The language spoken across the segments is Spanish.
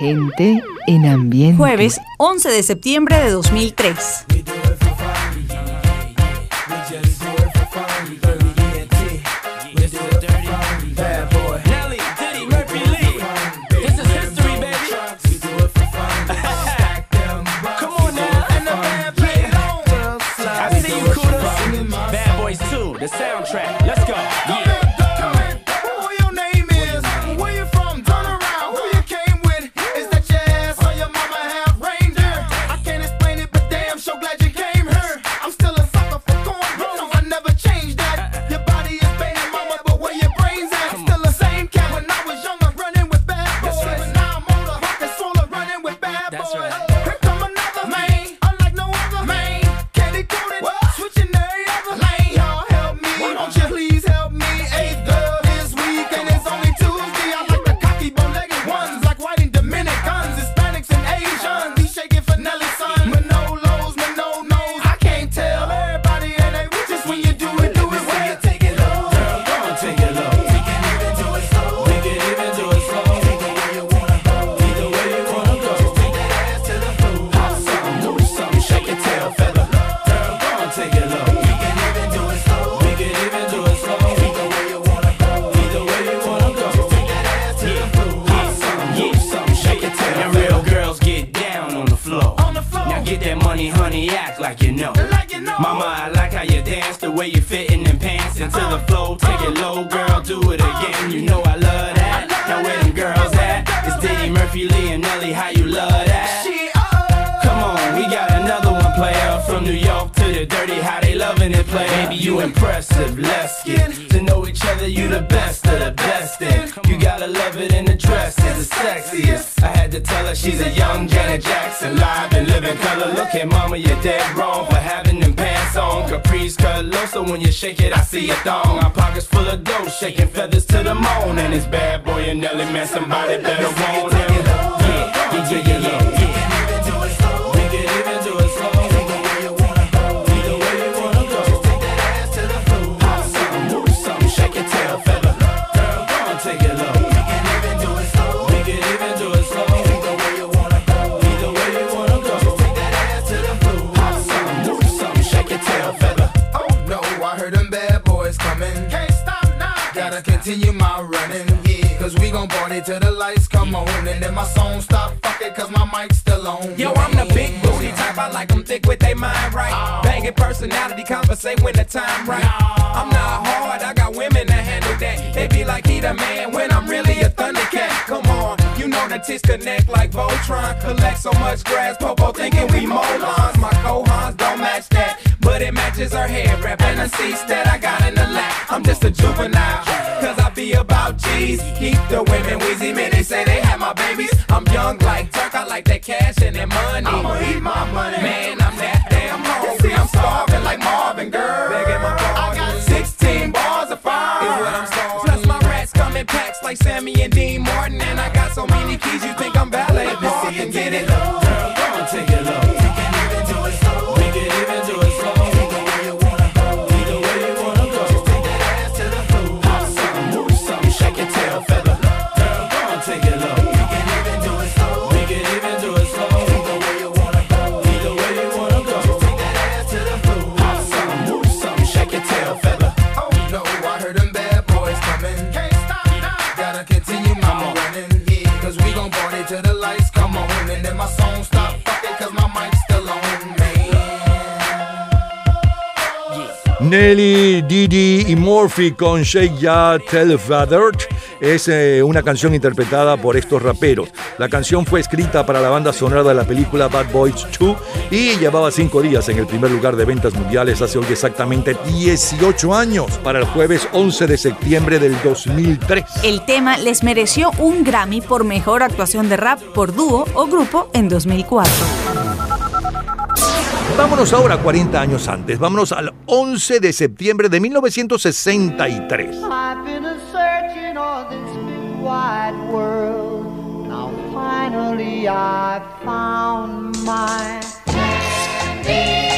Gente en ambiente. Jueves 11 de septiembre de 2003. loving it, play. Baby, you impressive. Let's get to know each other. You the best of the best. And you gotta love it in the dress. It's the sexiest. I had to tell her she's a young Janet Jackson. Live and living color. Look at mama, you're dead wrong for having them pants on. Caprice cut low, so when you shake it, I see a thong. My pockets full of dough, shaking feathers to the moon. And it's bad boy and Nelly, man, somebody better want him. Yeah, yeah, yeah, yeah, yeah. continue my running. Yeah, cause we gon' party till the lights come on. And then my song stop, fuck it, cause my mic's still on. Yo, I'm the big booty type, I like them thick with they mind right. Oh. Banging personality, compensate when the time right. I'm not hard, I got women that handle that. They be like, he the man when I'm really a thundercat. Come on, you know the tits connect like Voltron. Collect so much grass, Popo thinking we molons. My cohons don't match that but it matches her hair wrap and the seats that I got in the lap. I'm just a juvenile, cause I be about G's. Keep the women wheezy, man, they say they have my babies. I'm young like Turk, I like that cash and that money. I'ma eat my money. Man, I'm that damn hungry. See, I'm starving like Marvin, girl. Didi y Murphy con Shake Ya Tell es eh, una canción interpretada por estos raperos. La canción fue escrita para la banda sonora de la película Bad Boys 2 y llevaba cinco días en el primer lugar de ventas mundiales hace hoy exactamente 18 años, para el jueves 11 de septiembre del 2003. El tema les mereció un Grammy por mejor actuación de rap por dúo o grupo en 2004. Vámonos ahora 40 años antes, vámonos al 11 de septiembre de 1963. I've been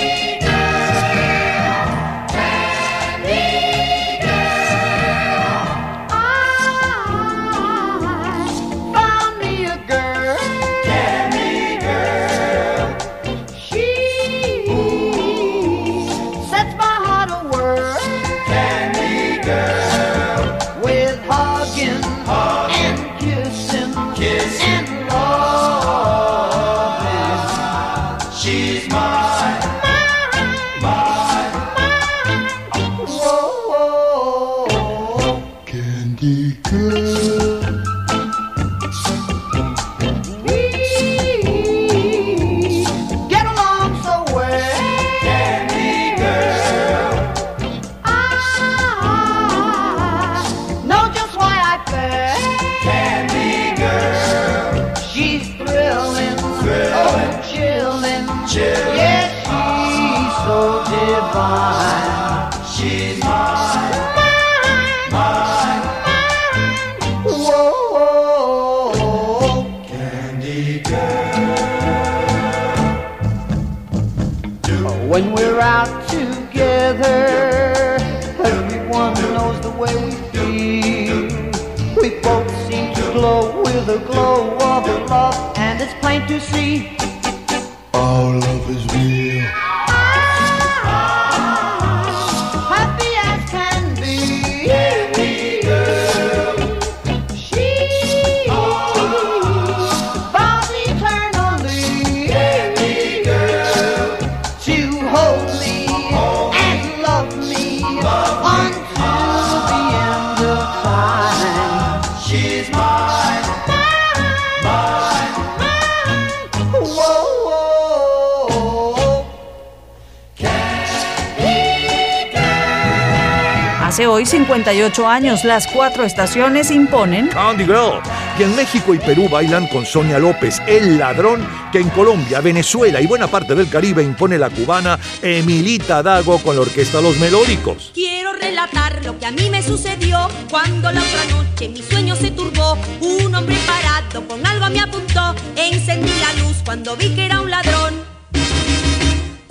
Hace hoy 58 años, las cuatro estaciones imponen Candy Girl, que en México y Perú bailan con Sonia López, El Ladrón, que en Colombia, Venezuela y buena parte del Caribe impone la cubana Emilita Dago con la orquesta Los Melódicos. Quiero relatar lo que a mí me sucedió cuando la otra noche mi sueño se turbó. Un hombre parado con algo me apuntó, encendí la luz cuando vi que era un ladrón.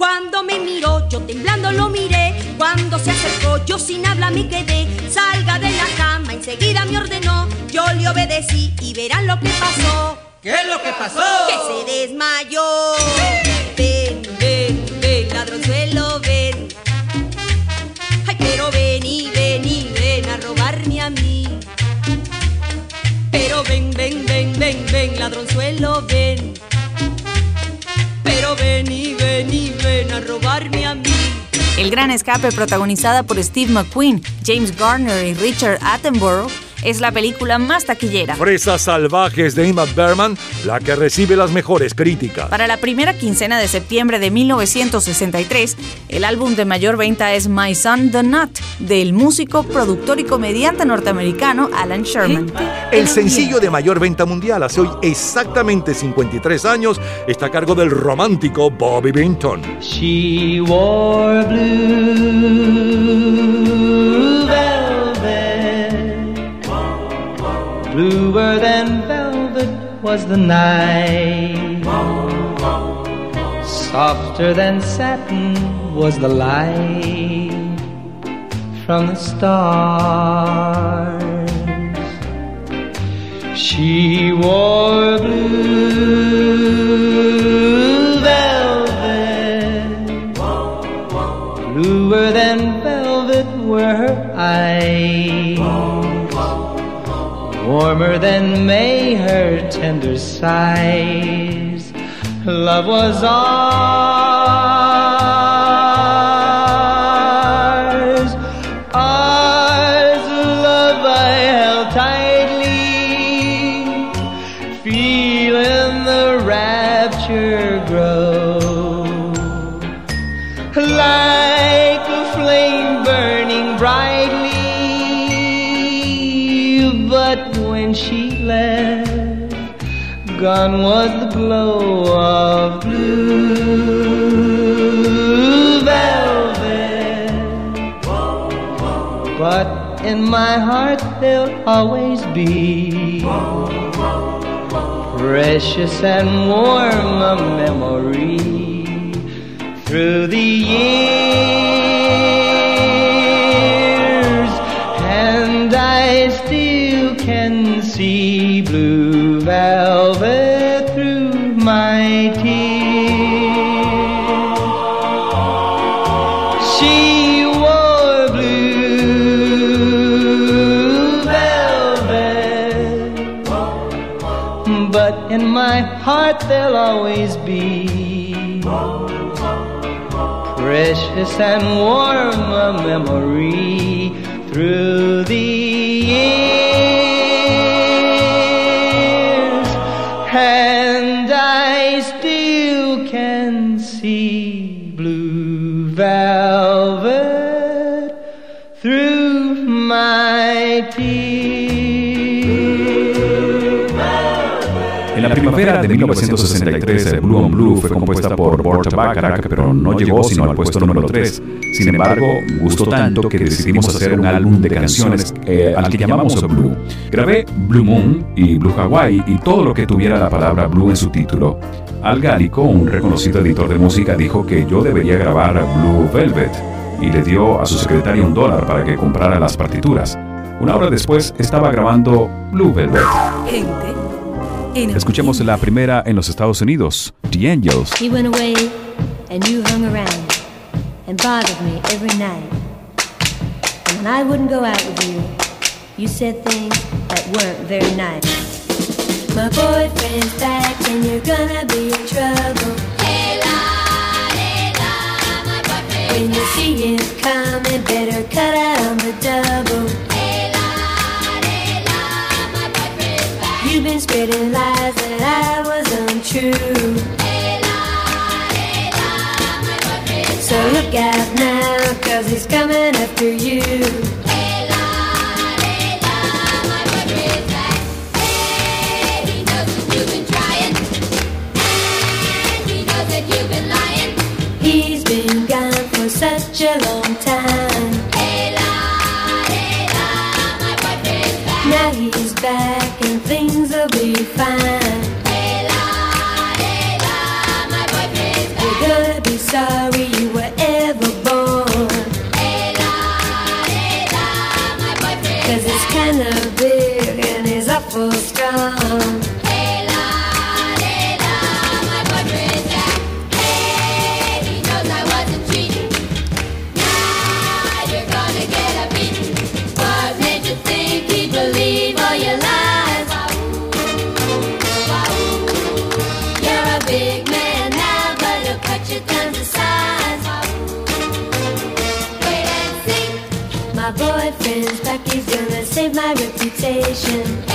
Cuando me miró, yo temblando lo miré. Cuando se acercó, yo sin habla me quedé. Salga de la cama, enseguida me ordenó. Yo le obedecí y verán lo que pasó. ¿Qué es lo que pasó? Que se desmayó. Ven, ven, ven, ladronzuelo, ven. Ay, pero ven y ven y ven a robarme a mí. Pero ven, ven, ven, ven, ven, ladronzuelo, ven. Pero ven y ven a robarme a mí. El Gran Escape, protagonizada por Steve McQueen, James Garner y Richard Attenborough, es la película más taquillera. Fresas salvajes de Ingmar Berman, la que recibe las mejores críticas. Para la primera quincena de septiembre de 1963, el álbum de mayor venta es My Son the Nut, del músico, productor y comediante norteamericano Alan Sherman. El sencillo de mayor venta mundial hace hoy exactamente 53 años está a cargo del romántico Bobby Binton. She wore blue Bluer than velvet was the night. Softer than satin was the light from the stars. She wore blue warmer than May, her tender sighs. Love was ours, was the glow of blue velvet. But in my heart there'll always be precious and warm a memory through the years, and I still can see blue velvet my heart they'll always be. Precious and warm a memory through the primavera de 1963, el Blue on Blue fue compuesta por Burt Bacharach, pero no llegó sino al puesto número 3. Sin embargo, gustó tanto que decidimos hacer un álbum de canciones eh, al que llamamos Blue. Grabé Blue Moon y Blue Hawaii y todo lo que tuviera la palabra Blue en su título. Al Gálico, un reconocido editor de música, dijo que yo debería grabar Blue Velvet y le dio a su secretaria un dólar para que comprara las partituras. Una hora después estaba grabando Blue Velvet. Escuchemos la primera en los Estados Unidos, The Angels. He went away and you hung around and bothered me every night. And when I wouldn't go out with you, you said things that weren't very nice. My boyfriend's back and you're gonna be in trouble. Hey la, hey la, my boyfriend. When you see him coming, better cut out on the double. Been spreading lies that I was untrue. So look out now, cause he's coming after you. find my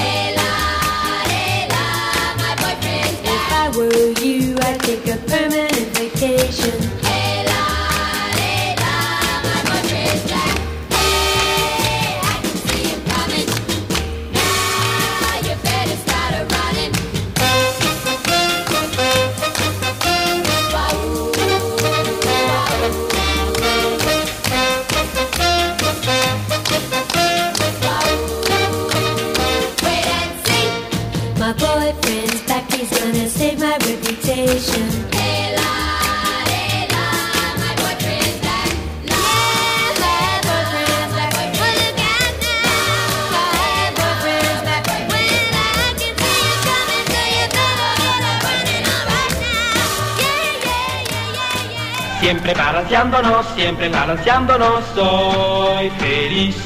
balanceándonos, soy feliz.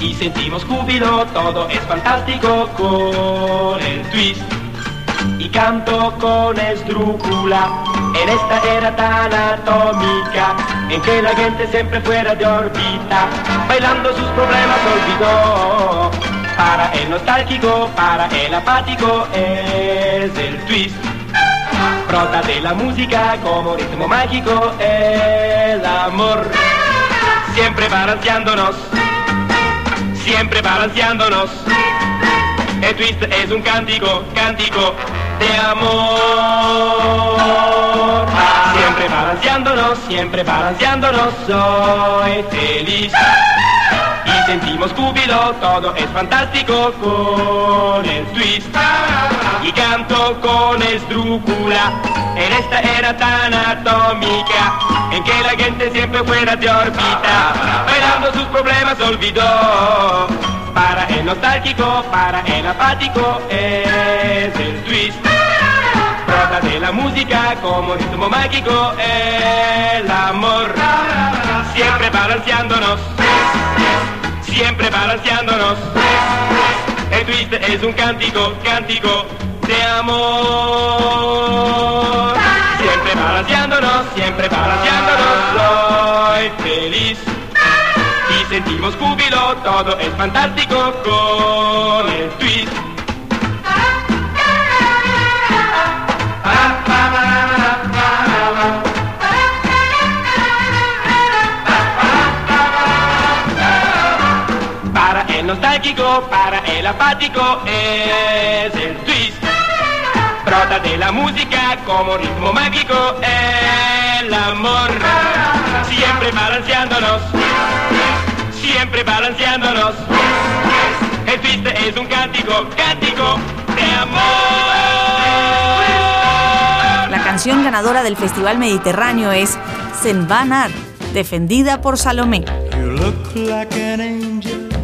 Y sentimos júbilo, todo es fantástico con el twist. Y canto con esdrújula en esta era tan atómica en que la gente siempre fuera de órbita, bailando sus problemas olvidó. Para el nostálgico, para el apático es el twist. Brota de la música como ritmo mágico el amor. Siempre balanceándonos, siempre balanceándonos. El twist es un cántico, cántico de amor. Siempre balanceándonos, siempre balanceándonos, soy feliz. Sentimos júbilo, todo es fantástico con el twist. Y canto con esdrújula en esta era tan atómica en que la gente siempre fuera de órbita, bailando sus problemas olvidó. Para el nostálgico, para el apático es el twist. Brota de la música como ritmo mágico el amor. Siempre balanceándonos, siempre balanceándonos. El twist es un cántico, cántico de amor. Siempre balanceándonos, siempre balanceándonos, soy feliz. Y sentimos júbilo, todo es fantástico con el twist. El nostálgico, para el apático es el twist. brota de la música como ritmo mágico el amor. Siempre balanceándonos, siempre balanceándonos. El twist es un cántico, cántico de amor. La canción ganadora del Festival Mediterráneo es Senbanar, defendida por Salomé. You look like an angel.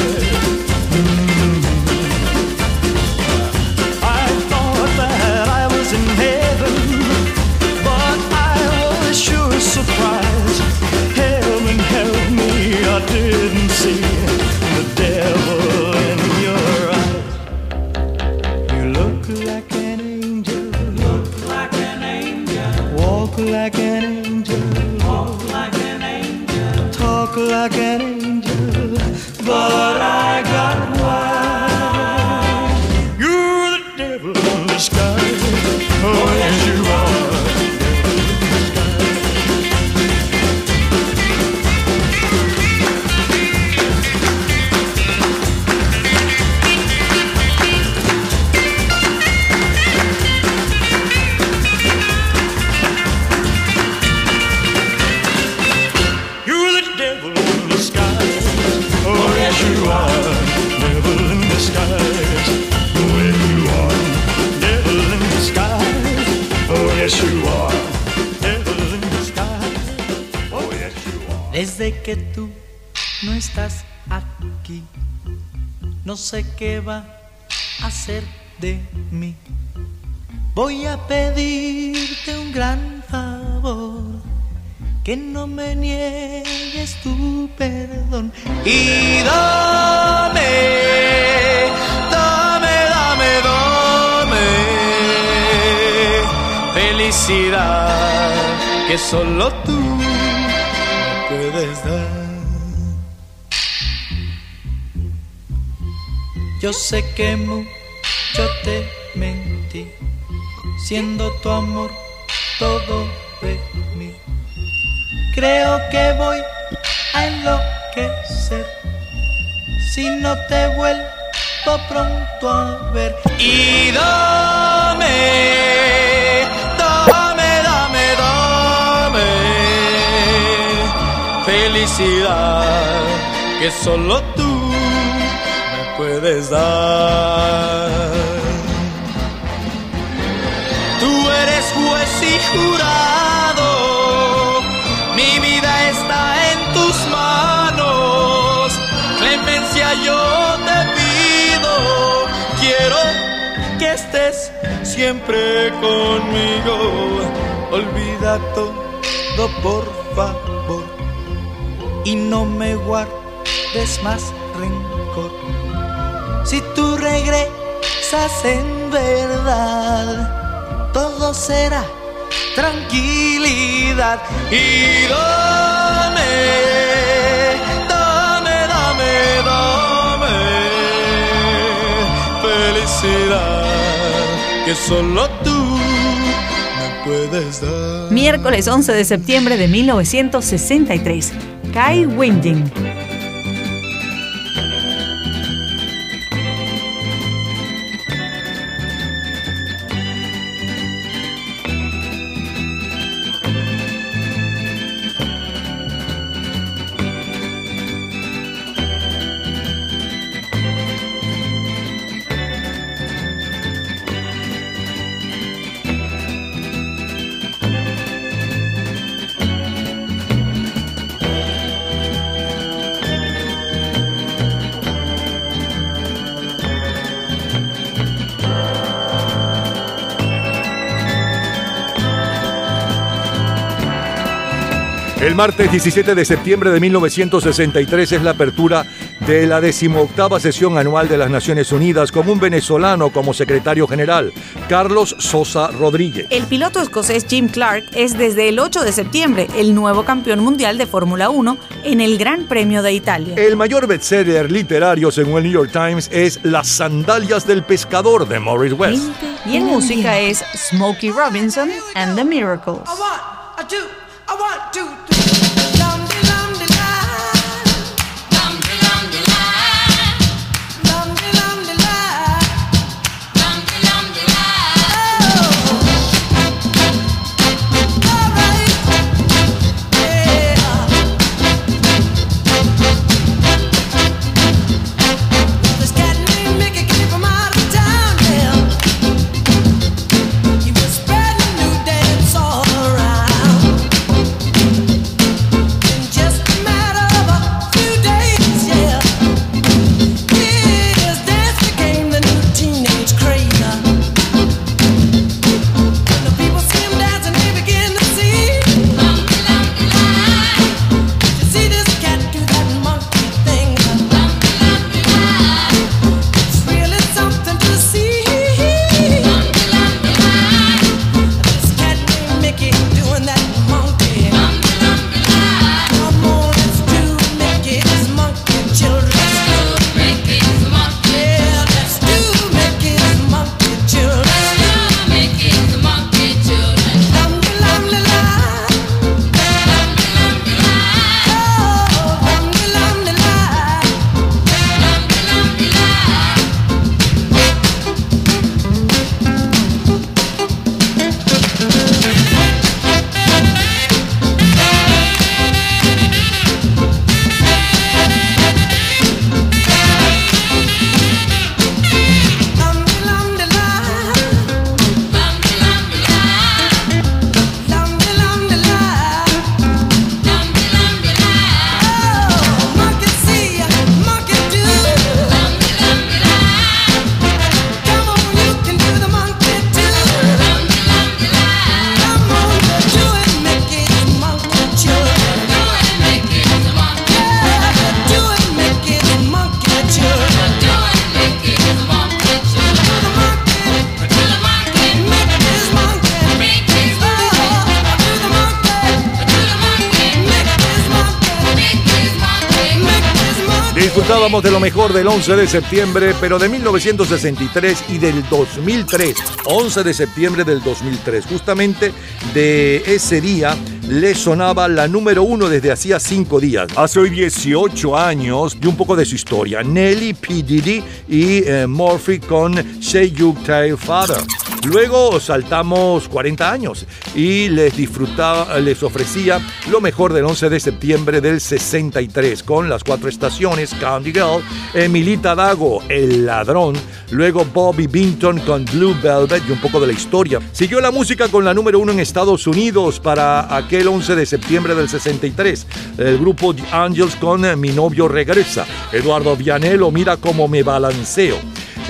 Voy a pedirte un gran favor, que no me niegues tu perdón. Y dame, dame, dame, dame felicidad que solo tú puedes dar. Yo sé que mucho te siendo tu amor todo de mí. Creo que voy a enloquecer si no te vuelvo pronto a ver. Y dame, dame, dame, dame felicidad que solo tú me puedes dar. Jurado, mi vida está en tus manos. Clemencia yo te pido, quiero que estés siempre conmigo. Olvida todo por favor y no me guardes más rencor. Si tú regresas en verdad, todo será tranquilidad. Y dame, dame, dame, dame felicidad que solo tú me puedes dar. Miércoles 11 de septiembre de 1963. Kai Winding. El martes 17 de septiembre de 1963 es la apertura de la decimoctava sesión anual de las Naciones Unidas con un venezolano como secretario general, Carlos Sosa Rodríguez. El piloto escocés Jim Clark es desde el 8 de septiembre el nuevo campeón mundial de Fórmula 1 en el Gran Premio de Italia. El mayor bestseller literario según el New York Times es Las sandalias del pescador de Morris West. Y en música es Smokey Robinson and the Miracles. I want. Del 11 de septiembre, pero de 1963 y del 2003. 11 de septiembre del 2003. Justamente de ese día le sonaba la número uno desde hacía cinco días. Hace hoy 18 años y un poco de su historia. Nelly, P. Diddy y eh, Murphy con Say You Tell Father. Luego saltamos 40 años y les disfrutaba, les ofrecía lo mejor del 11 de septiembre del 63 con las cuatro estaciones Candy Girl, Emilita Dago, El Ladrón, luego Bobby Binton con Blue Velvet y un poco de la historia. Siguió la música con la número uno en Estados Unidos para aquel 11 de septiembre del 63. El grupo The Angels con Mi novio regresa. Eduardo Vianello, mira cómo me balanceo.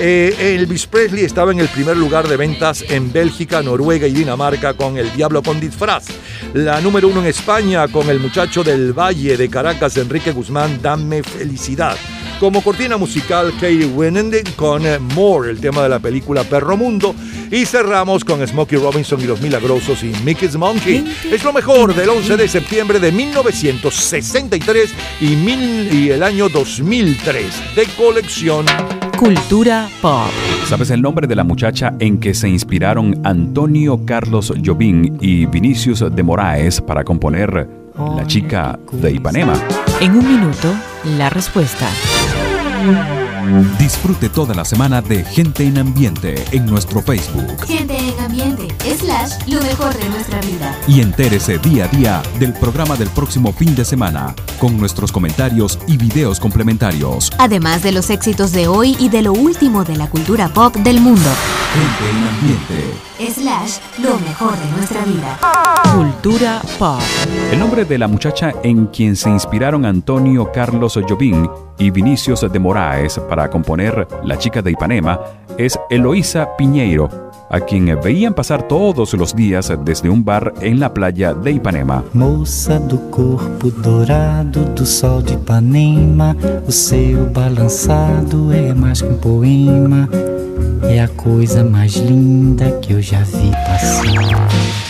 Eh, Elvis Presley estaba en el primer lugar de ventas en Bélgica, Noruega y Dinamarca con El Diablo con disfraz. La número uno en España con el muchacho del Valle de Caracas, Enrique Guzmán, Dame Felicidad. Como cortina musical, Katie Winnenden con eh, More, el tema de la película Perro Mundo. Y cerramos con Smokey Robinson y los Milagrosos y Mickey's Monkey. Es lo mejor del 11 de septiembre de 1963 y, mil, y el año 2003 de colección. Cultura pop. ¿Sabes el nombre de la muchacha en que se inspiraron Antonio Carlos Jobim y Vinicius de Moraes para componer La chica de Ipanema? En un minuto, la respuesta. Disfrute toda la semana de Gente en Ambiente en nuestro Facebook. Gente en Ambiente, slash, lo mejor de nuestra vida. Y entérese día a día del programa del próximo fin de semana, con nuestros comentarios y videos complementarios. Además de los éxitos de hoy y de lo último de la cultura pop del mundo. Gente en Ambiente. Slash, lo mejor de nuestra vida. Cultura pop. El nombre de la muchacha en quien se inspiraron Antonio Carlos Jobim y Vinicius de Moraes para componer La chica de Ipanema es Eloísa Piñeiro, a quien veían pasar todos los días desde un bar en la playa de Ipanema. Moça do corpo dourado do sol de Ipanema, o seu balançado é mais que um poema. É a coisa mais linda que eu já vi passar.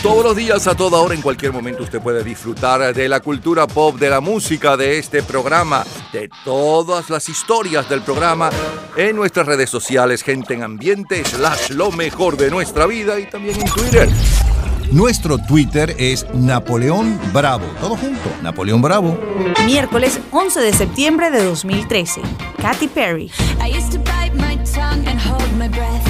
Todos los días, a toda hora, en cualquier momento, usted puede disfrutar de la cultura pop, de la música, de este programa, de todas las historias del programa en nuestras redes sociales, gente en ambiente, slash lo mejor de nuestra vida y también en Twitter. Nuestro Twitter es Napoleón Bravo. Todo junto, Napoleón Bravo. Miércoles 11 de septiembre de 2013. Katy Perry. I used to bite my tongue and hold my breath.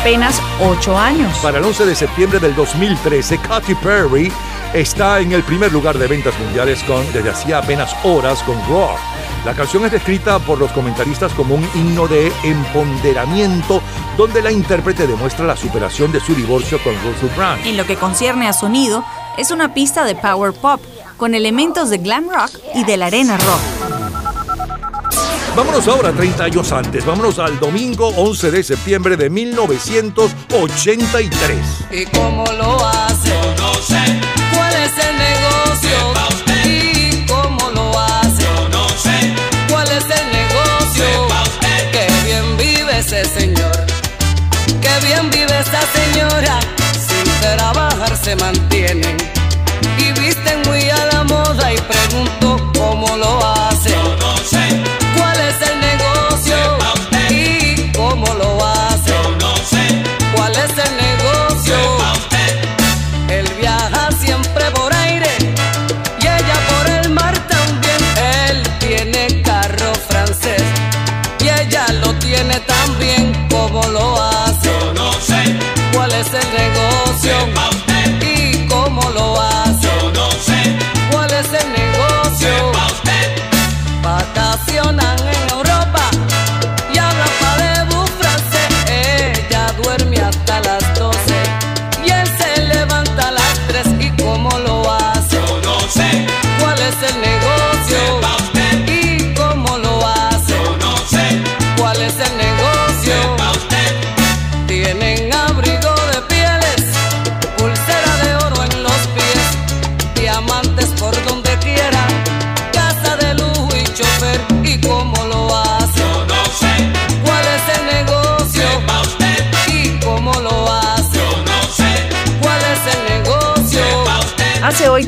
Apenas 8 años. Para el 11 de septiembre del 2013, Katy Perry está en el primer lugar de ventas mundiales con, desde hacía apenas horas con Roar. La canción es descrita por los comentaristas como un himno de empoderamiento donde la intérprete demuestra la superación de su divorcio con Russell Brand. En lo que concierne a sonido, es una pista de power pop con elementos de glam rock y de la arena rock. Vámonos ahora 30 años antes, vámonos al domingo 11 de septiembre de 1983. ¿Y cómo lo hace? no sé. ¿Cuál es el negocio?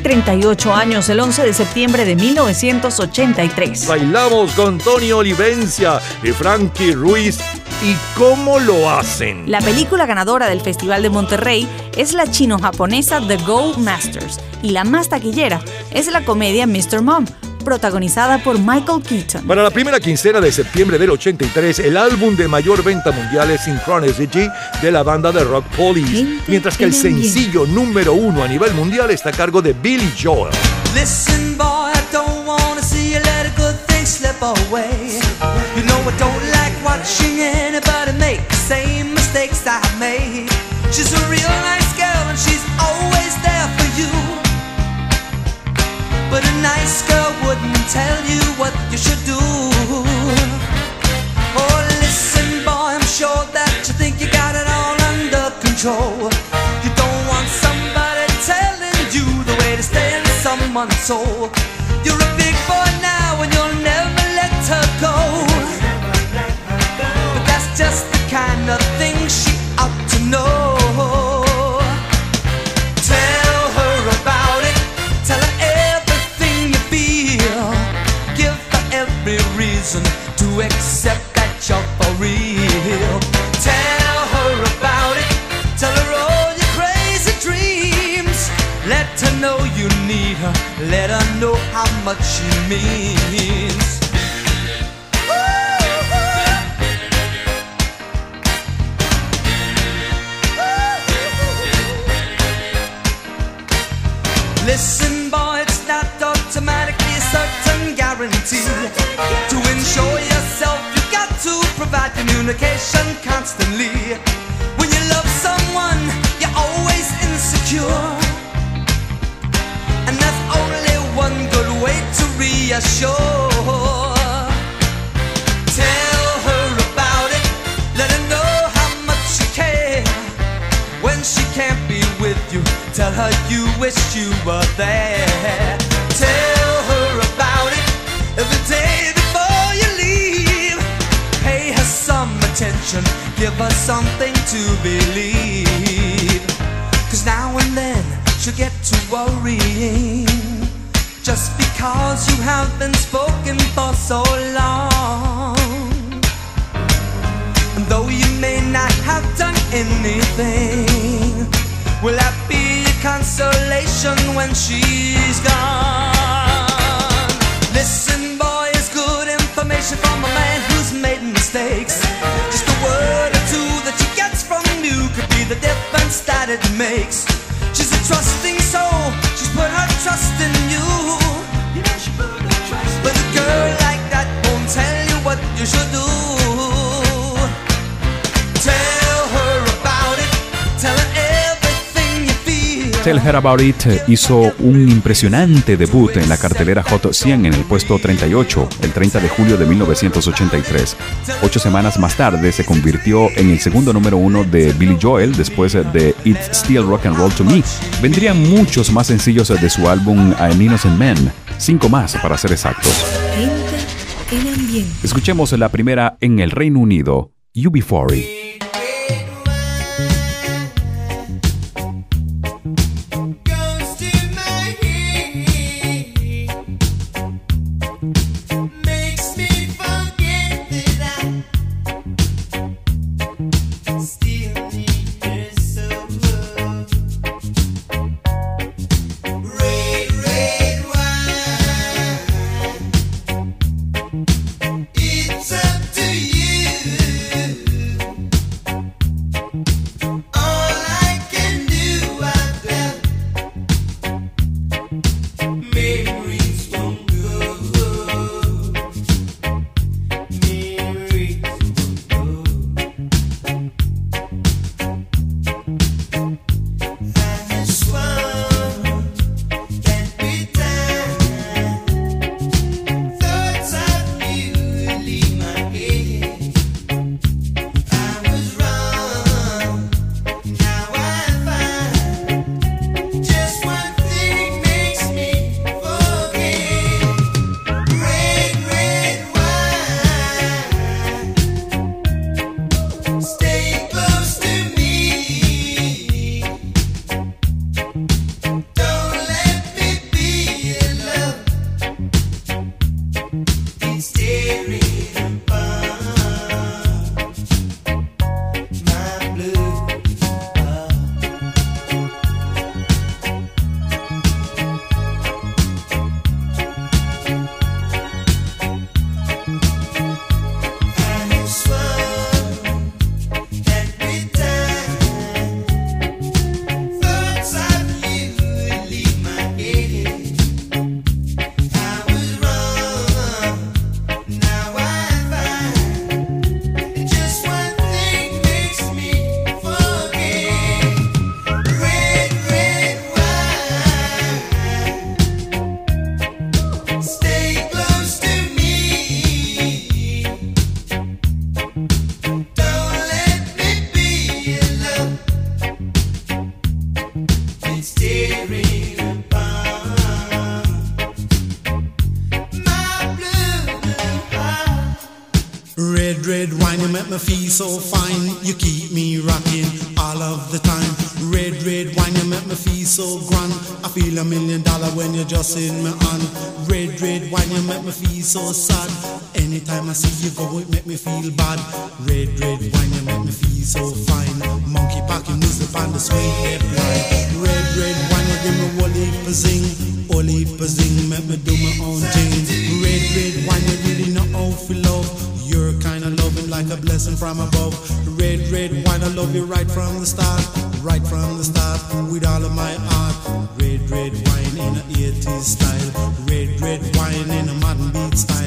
38 años, el 11 de septiembre de 1983. Bailamos con Tony Olivencia y Frankie Ruiz. ¿Y cómo lo hacen? La película ganadora del Festival de Monterrey es la chino-japonesa The Go Masters y la más taquillera es la comedia Mr. Mom, protagonizada por Michael Keaton. Para la primera quincena de septiembre del 83, el álbum de mayor venta mundial es Synchronicity de la banda de rock Police, mientras que el sencillo número uno a nivel mundial está a cargo de Billy Joel. Listen, boy, I don't wanna see you let a good thing slip away. You know I don't like watching anybody make the same mistakes I made. She's a real nice girl and she's always there for you. But a nice girl tell you what you should do. Oh, listen, boy, I'm sure that you think you got it all under control. You don't want somebody telling you the way to stay in someone's soul. You're a big boy now and you'll never let her go. what you mean. Makes. Tell Her About It hizo un impresionante debut en la cartelera Hot 100 en el puesto 38 el 30 de julio de 1983. Ocho semanas más tarde se convirtió en el segundo número uno de Billy Joel después de It's Still Rock and Roll to Me. Vendrían muchos más sencillos de su álbum An Innocent Man, cinco más para ser exactos. Escuchemos la primera en el Reino Unido, UB40. So fine. You keep me rocking all of the time. Red, red wine, you make me feel so grand. I feel a million dollar when you're just in my hand. Red, red wine, you make me feel so sad. Anytime I see you go, it make me feel bad. Red, red wine, you make me feel so fine. Monkey packing music on the sweet red line. Red, red wine, you give me wally zing, wally zing, make me do my own thing. Red, red wine, blessing from above. Red, red wine, I love you right from the start, right from the start, with all of my heart. Red, red wine in a 80s style, red, red wine in a modern beat style,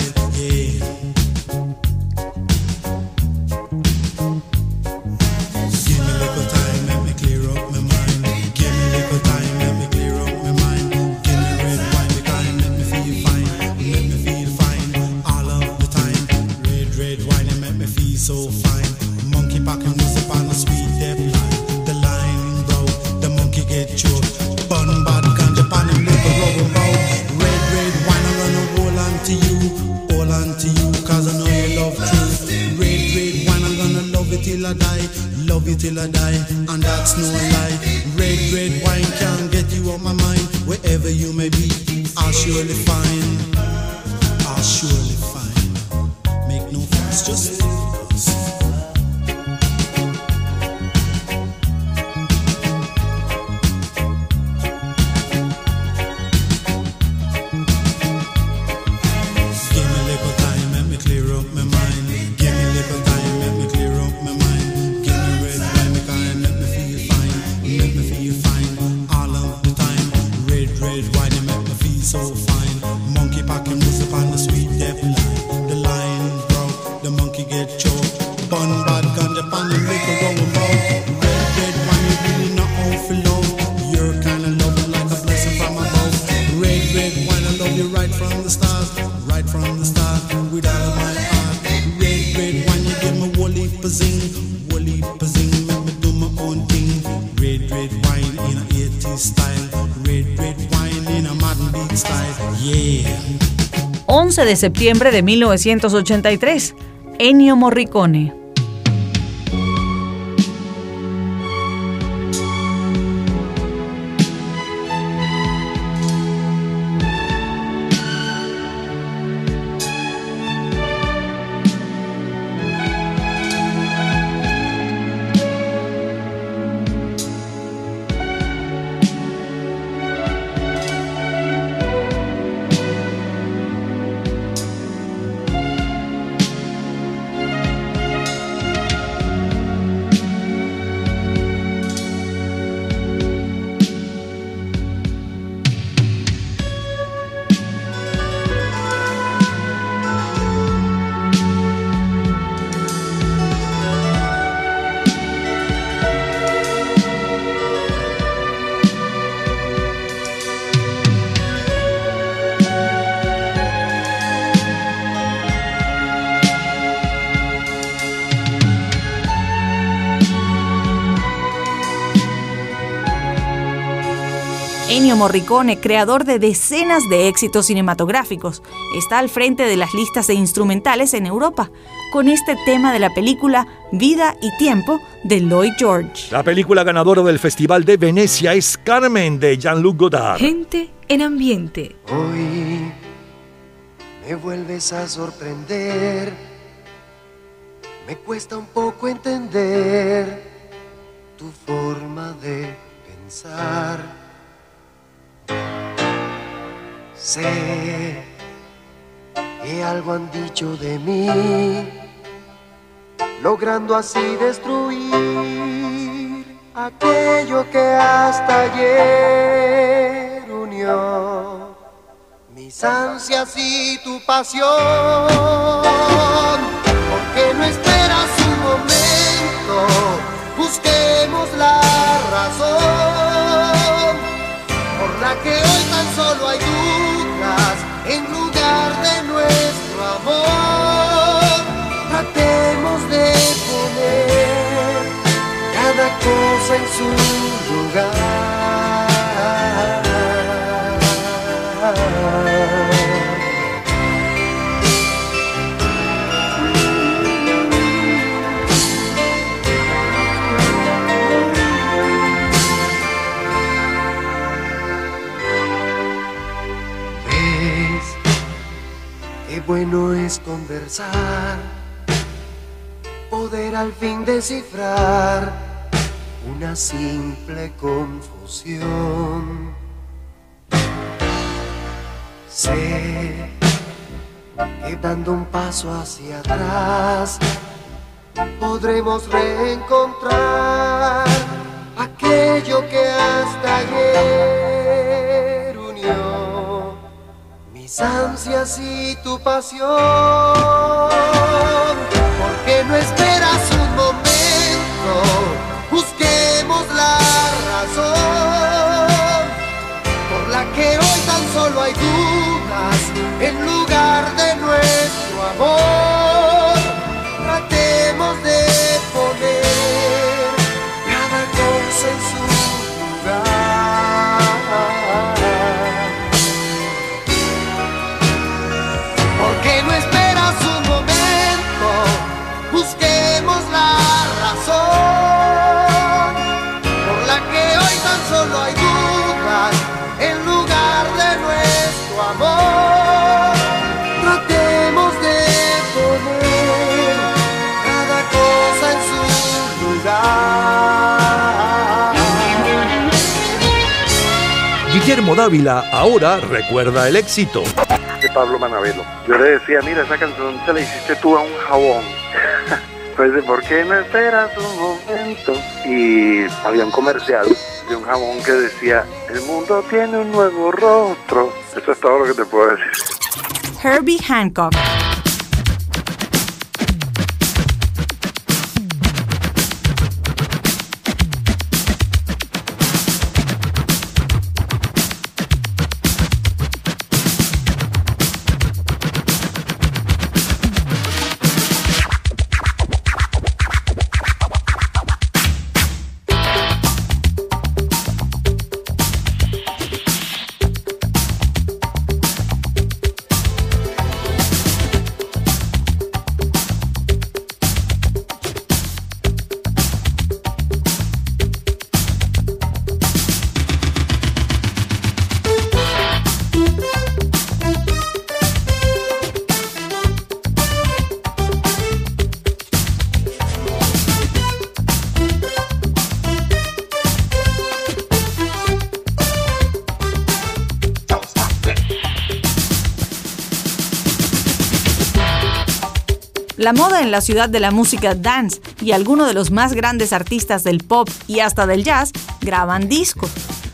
11 de septiembre de 1983. Ennio Morricone. Morricone, creador de decenas de éxitos cinematográficos, está al frente de las listas de instrumentales en Europa, con este tema de la película Vida y Tiempo de Lloyd George. La película ganadora del Festival de Venecia es Carmen de Jean-Luc Godard. Gente en ambiente. Hoy me vuelves a sorprender. Me cuesta un poco entender tu forma de pensar. Sé que algo han dicho de mí, logrando así destruir aquello que hasta ayer unió mis ansias y tu pasión. Porque no esperas un momento, busquemos la cosa en su lugar. ¿Ves? Qué bueno es conversar, poder al fin descifrar una simple confusión. Sé que dando un paso hacia atrás podremos reencontrar aquello que hasta ayer unió mis ansias y tu pasión. ¿Por qué no esperas Dávila ahora recuerda el éxito. de Pablo Manavelo. Yo le decía, mira, esa canción se la hiciste tú a un jabón. Pues de ¿por qué no esperas un momento? Y había un comercial de un jabón que decía, el mundo tiene un nuevo rostro. Eso es todo lo que te puedo decir. Herbie Hancock. La moda en la ciudad de la música dance y algunos de los más grandes artistas del pop y hasta del jazz graban discos.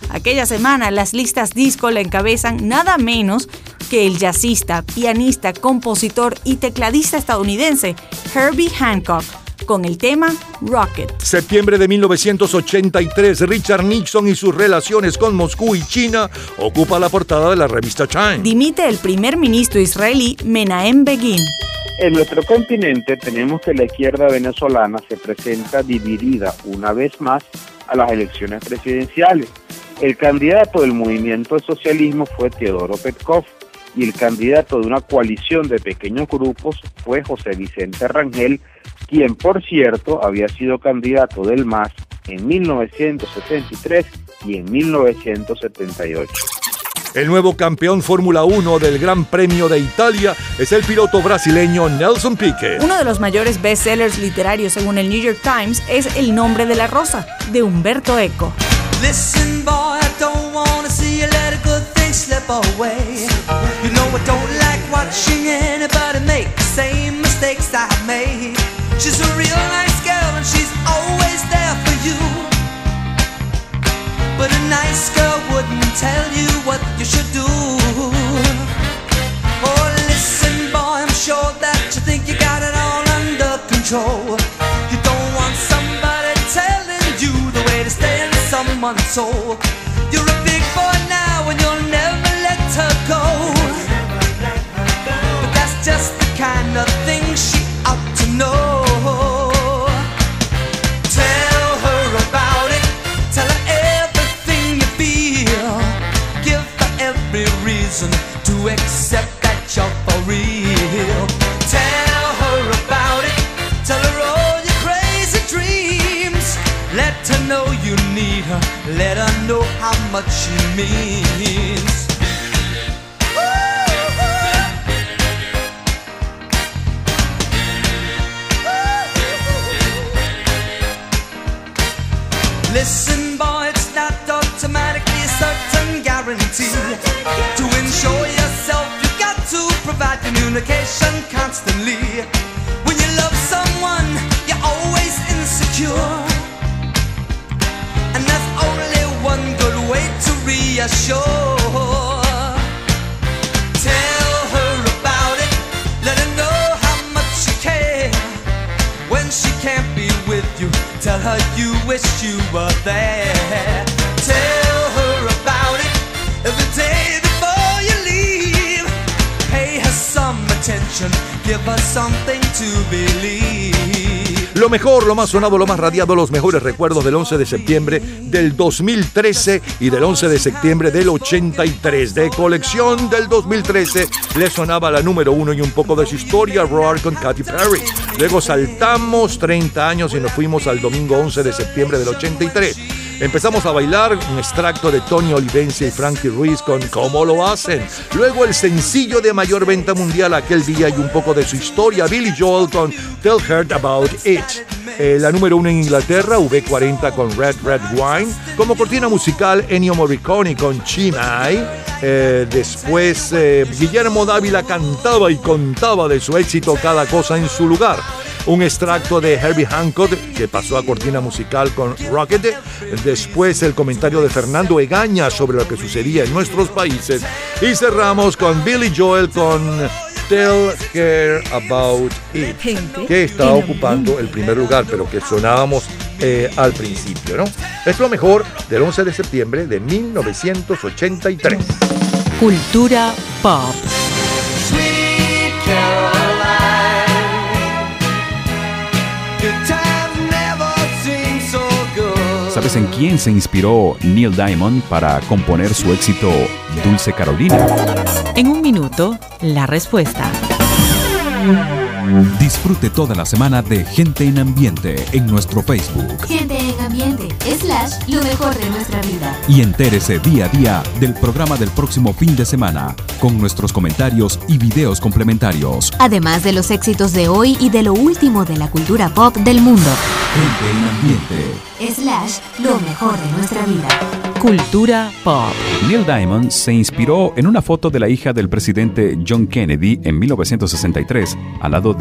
Aquella semana las listas disco la encabezan nada menos que el jazzista, pianista, compositor y tecladista estadounidense Herbie Hancock con el tema Rocket. Septiembre de 1983, Richard Nixon y sus relaciones con Moscú y China ocupa la portada de la revista Time. Dimite el primer ministro israelí Menahem Begin. En nuestro continente tenemos que la izquierda venezolana se presenta dividida una vez más a las elecciones presidenciales. El candidato del movimiento al socialismo fue Teodoro Petkov y el candidato de una coalición de pequeños grupos fue José Vicente Rangel, quien por cierto había sido candidato del MAS en 1973 y en 1978. El nuevo campeón Fórmula 1 del Gran Premio de Italia es el piloto brasileño Nelson Piquet. Uno de los mayores bestsellers literarios según el New York Times es El nombre de la rosa, de Humberto Eco. Listen, boy, I don't wanna see you let a good thing slip away. You know I don't like watching anybody make the same mistakes I made. She's a real nice girl and she's always there for you. But a nice girl tell you what you should do. Oh, listen, boy, I'm sure that you think you got it all under control. You don't want somebody telling you the way to stay in someone's soul. You're a big boy now and you'll never let her go. But that's just the kind of thing she ought to know. Let her know how much she means. Listen, boy, it's not automatically a certain guarantee. To ensure yourself, you've got to provide communication constantly. Reassure. Tell her about it, let her know how much you care. When she can't be with you, tell her you wish you were there. Tell her about it every day before you leave. Pay her some attention, give her something to believe. Lo mejor, lo más sonado, lo más radiado, los mejores recuerdos del 11 de septiembre del 2013 y del 11 de septiembre del 83. De colección del 2013 le sonaba la número uno y un poco de su historia, Roar con Katy Perry. Luego saltamos 30 años y nos fuimos al domingo 11 de septiembre del 83. Empezamos a bailar un extracto de Tony Olivencia y Frankie Ruiz con Cómo lo hacen. Luego el sencillo de mayor venta mundial aquel día y un poco de su historia, Billy Joel con Tell Her About It. Eh, la número uno en Inglaterra, V40 con Red Red Wine. Como cortina musical, Ennio Morricone con Chimay. Eh, después, eh, Guillermo Dávila cantaba y contaba de su éxito Cada cosa en su lugar. Un extracto de Herbie Hancock que pasó a cortina musical con Rocket. Después el comentario de Fernando Egaña sobre lo que sucedía en nuestros países. Y cerramos con Billy Joel con Tell Her About It, que está ocupando el primer lugar, pero que sonábamos eh, al principio, ¿no? Es lo mejor del 11 de septiembre de 1983. Cultura pop. ¿Sabes en quién se inspiró Neil Diamond para componer su éxito Dulce Carolina? En un minuto, la respuesta. Disfrute toda la semana de Gente en Ambiente en nuestro Facebook. Gente en ambiente, slash, lo mejor de nuestra vida. Y entérese día a día del programa del próximo fin de semana, con nuestros comentarios y videos complementarios. Además de los éxitos de hoy y de lo último de la cultura pop del mundo. Gente en Ambiente. Slash, lo mejor de nuestra vida. Cultura pop. Neil Diamond se inspiró en una foto de la hija del presidente John Kennedy en 1963, al lado de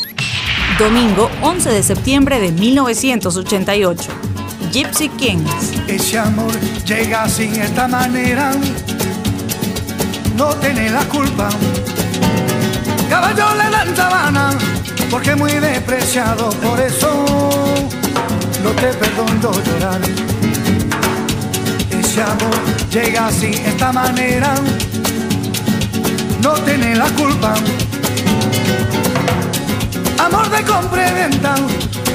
Domingo 11 de septiembre de 1988. Gypsy Kings. Ese amor llega de esta manera, no tiene la culpa. Caballo le dan sabana, porque muy despreciado, por eso no te perdono llorar. Ese amor llega de esta manera, no tiene la culpa. Amor de compra y venta,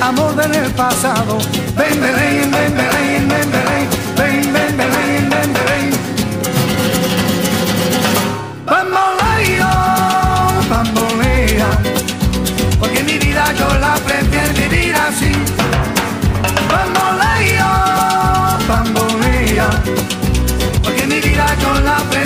amor del pasado. Ven, ven, ven, ven, ven, ven, ven, ven, ven, ven, ven, ven. Bamboleo, bambolea, porque mi vida yo la prefiero vivir así. Bamboleo, bambolea, porque mi vida yo la prefiero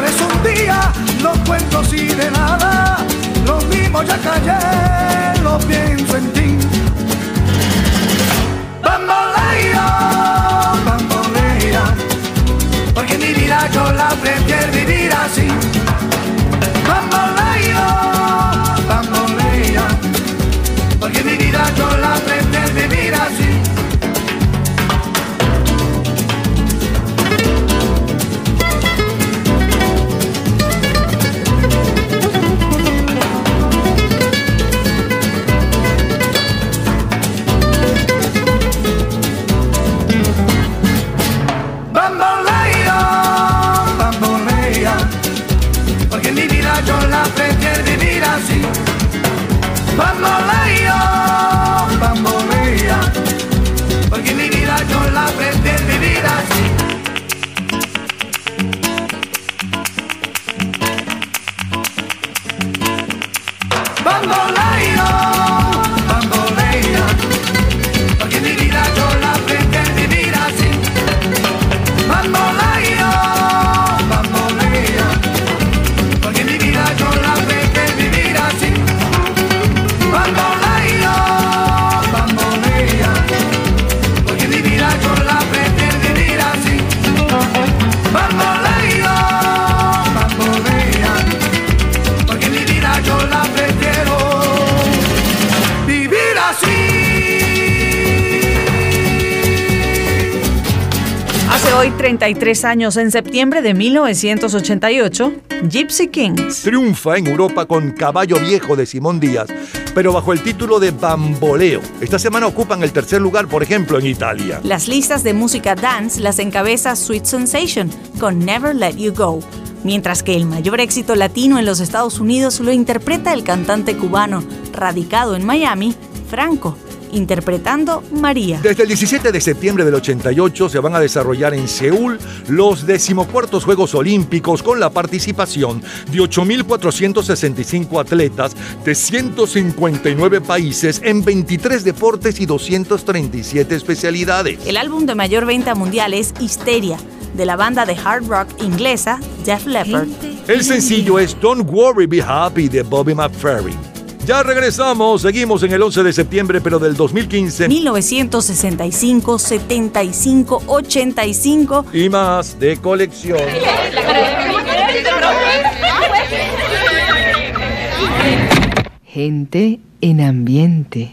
Por eso un día lo cuento así de nada. Lo mismo ya callé, lo pienso en ti. Bambolea, bambolea, porque mi vida yo la prefiero vivir así. 33 años en septiembre de 1988, Gypsy Kings. Triunfa en Europa con Caballo Viejo de Simón Díaz, pero bajo el título de Bamboleo. Esta semana ocupan el tercer lugar, por ejemplo, en Italia. Las listas de música dance las encabeza Sweet Sensation con Never Let You Go, mientras que el mayor éxito latino en los Estados Unidos lo interpreta el cantante cubano radicado en Miami, Franco, interpretando María. Desde el 17 de septiembre del 88 se van a desarrollar en Seúl los decimocuartos Juegos Olímpicos con la participación de 8.465 atletas de 159 países en 23 deportes y 237 especialidades. El álbum de mayor venta mundial es Histeria, de la banda de hard rock inglesa Def Leppard. El sencillo es Don't Worry Be Happy de Bobby McFerrin. Ya regresamos, seguimos en el 11 de septiembre, pero del 2015. 1965, 75, 85 y más de colección. Gente en ambiente.